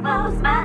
close my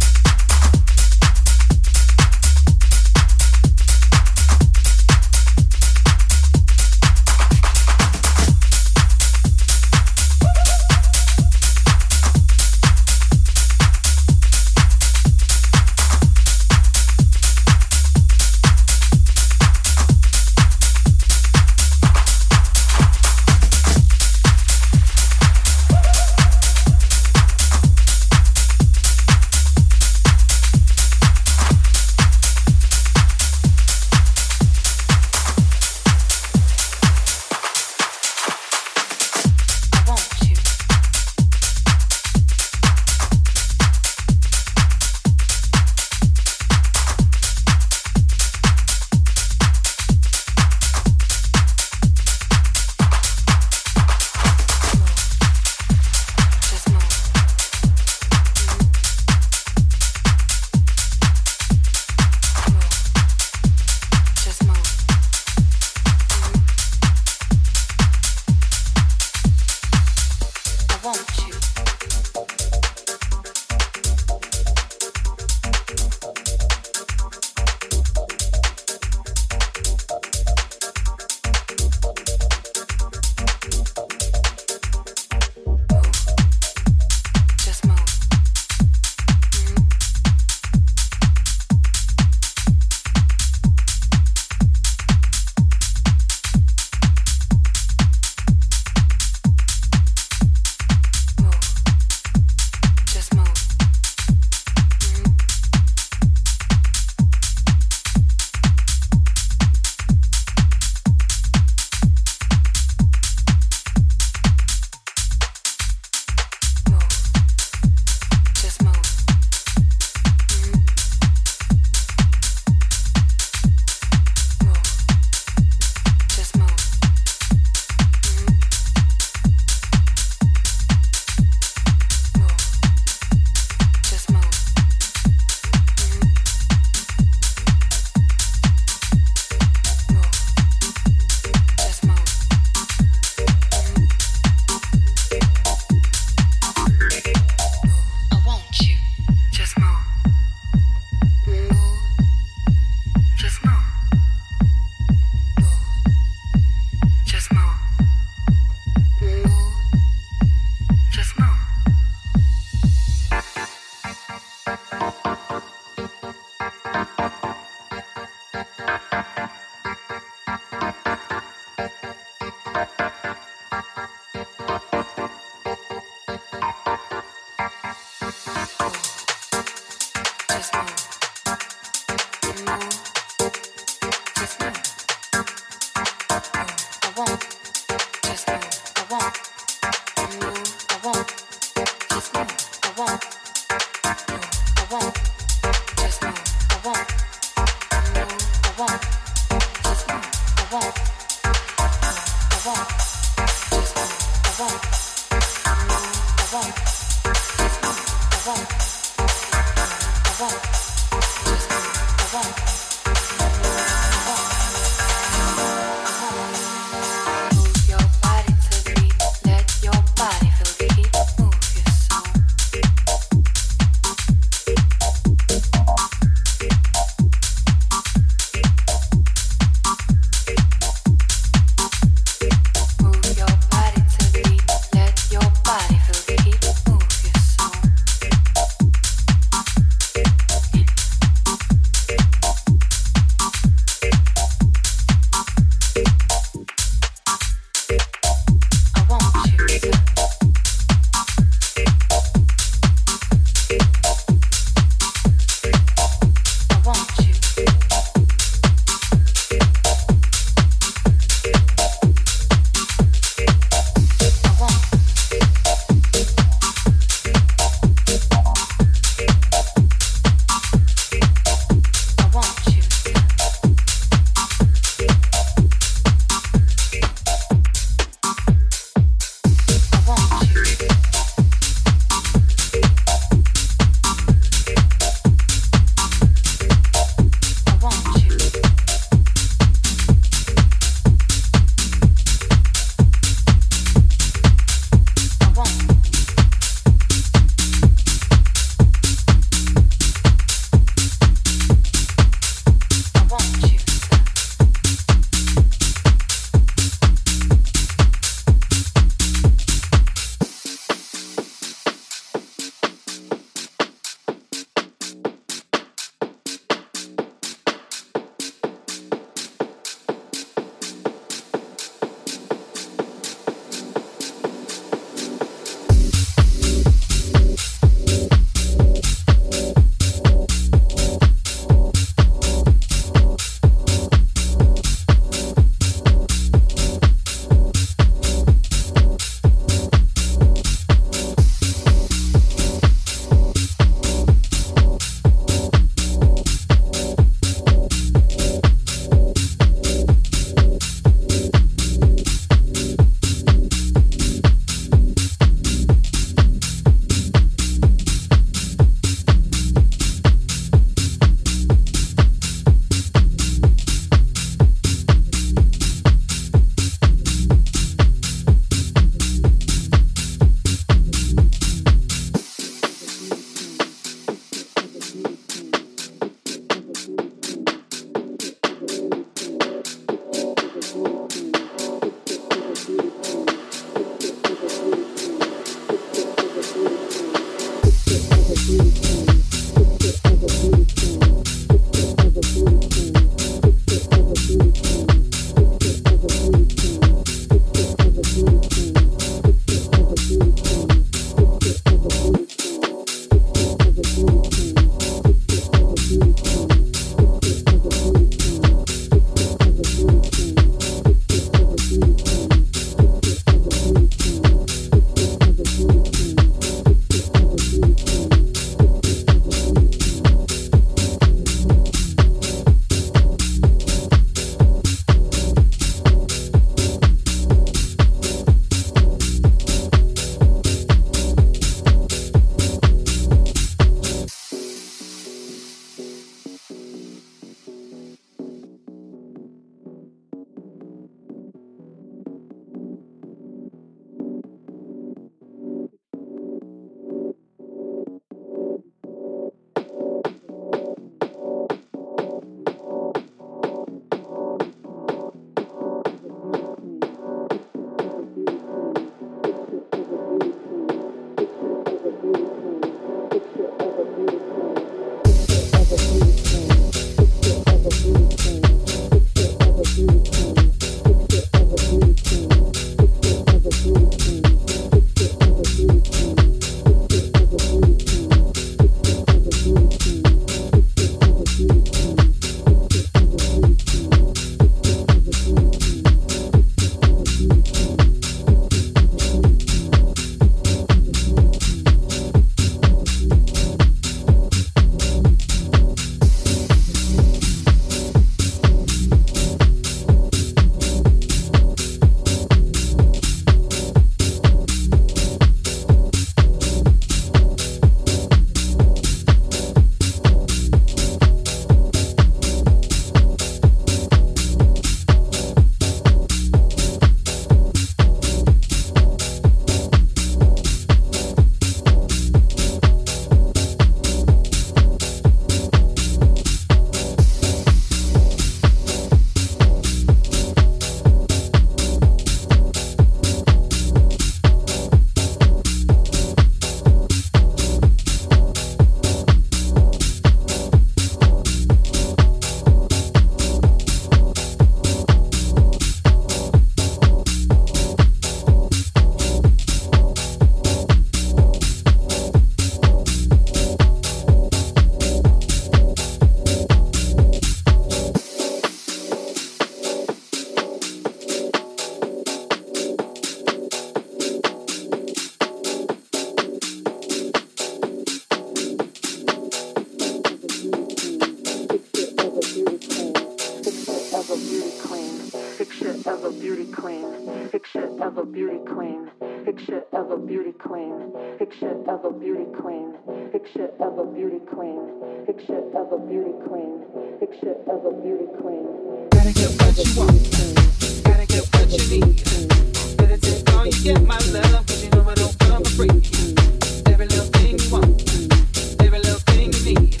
picture of a beauty queen, picture of a beauty queen, picture of a beauty queen, picture of a beauty queen, picture of a beauty queen, picture of a beauty queen, picture of a beauty queen. Gotta get what you want, gotta get what you need. Better take all you get, my love, cause you know I don't come for free. Every little thing you want, every little thing you need.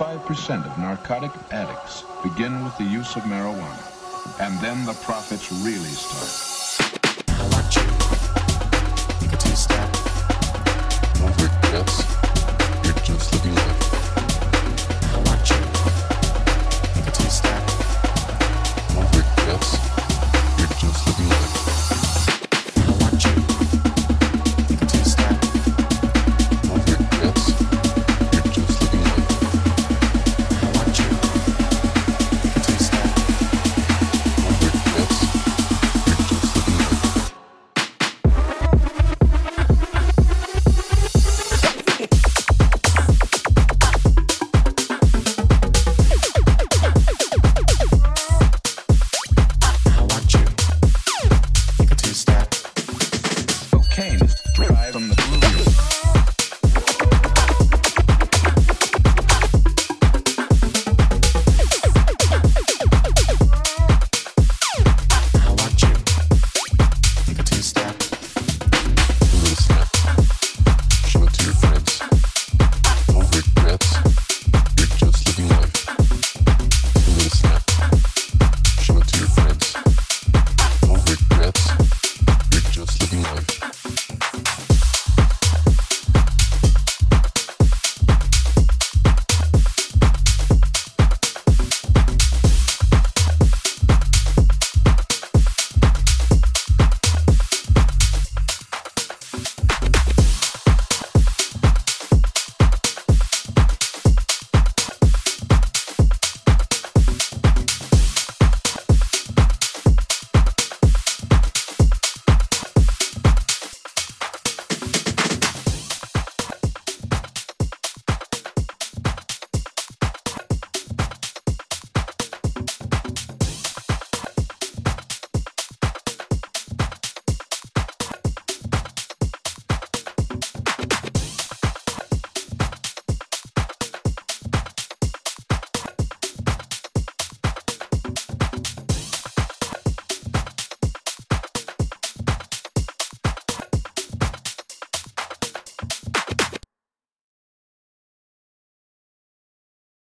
95% of narcotic addicts begin with the use of marijuana, and then the profits really start.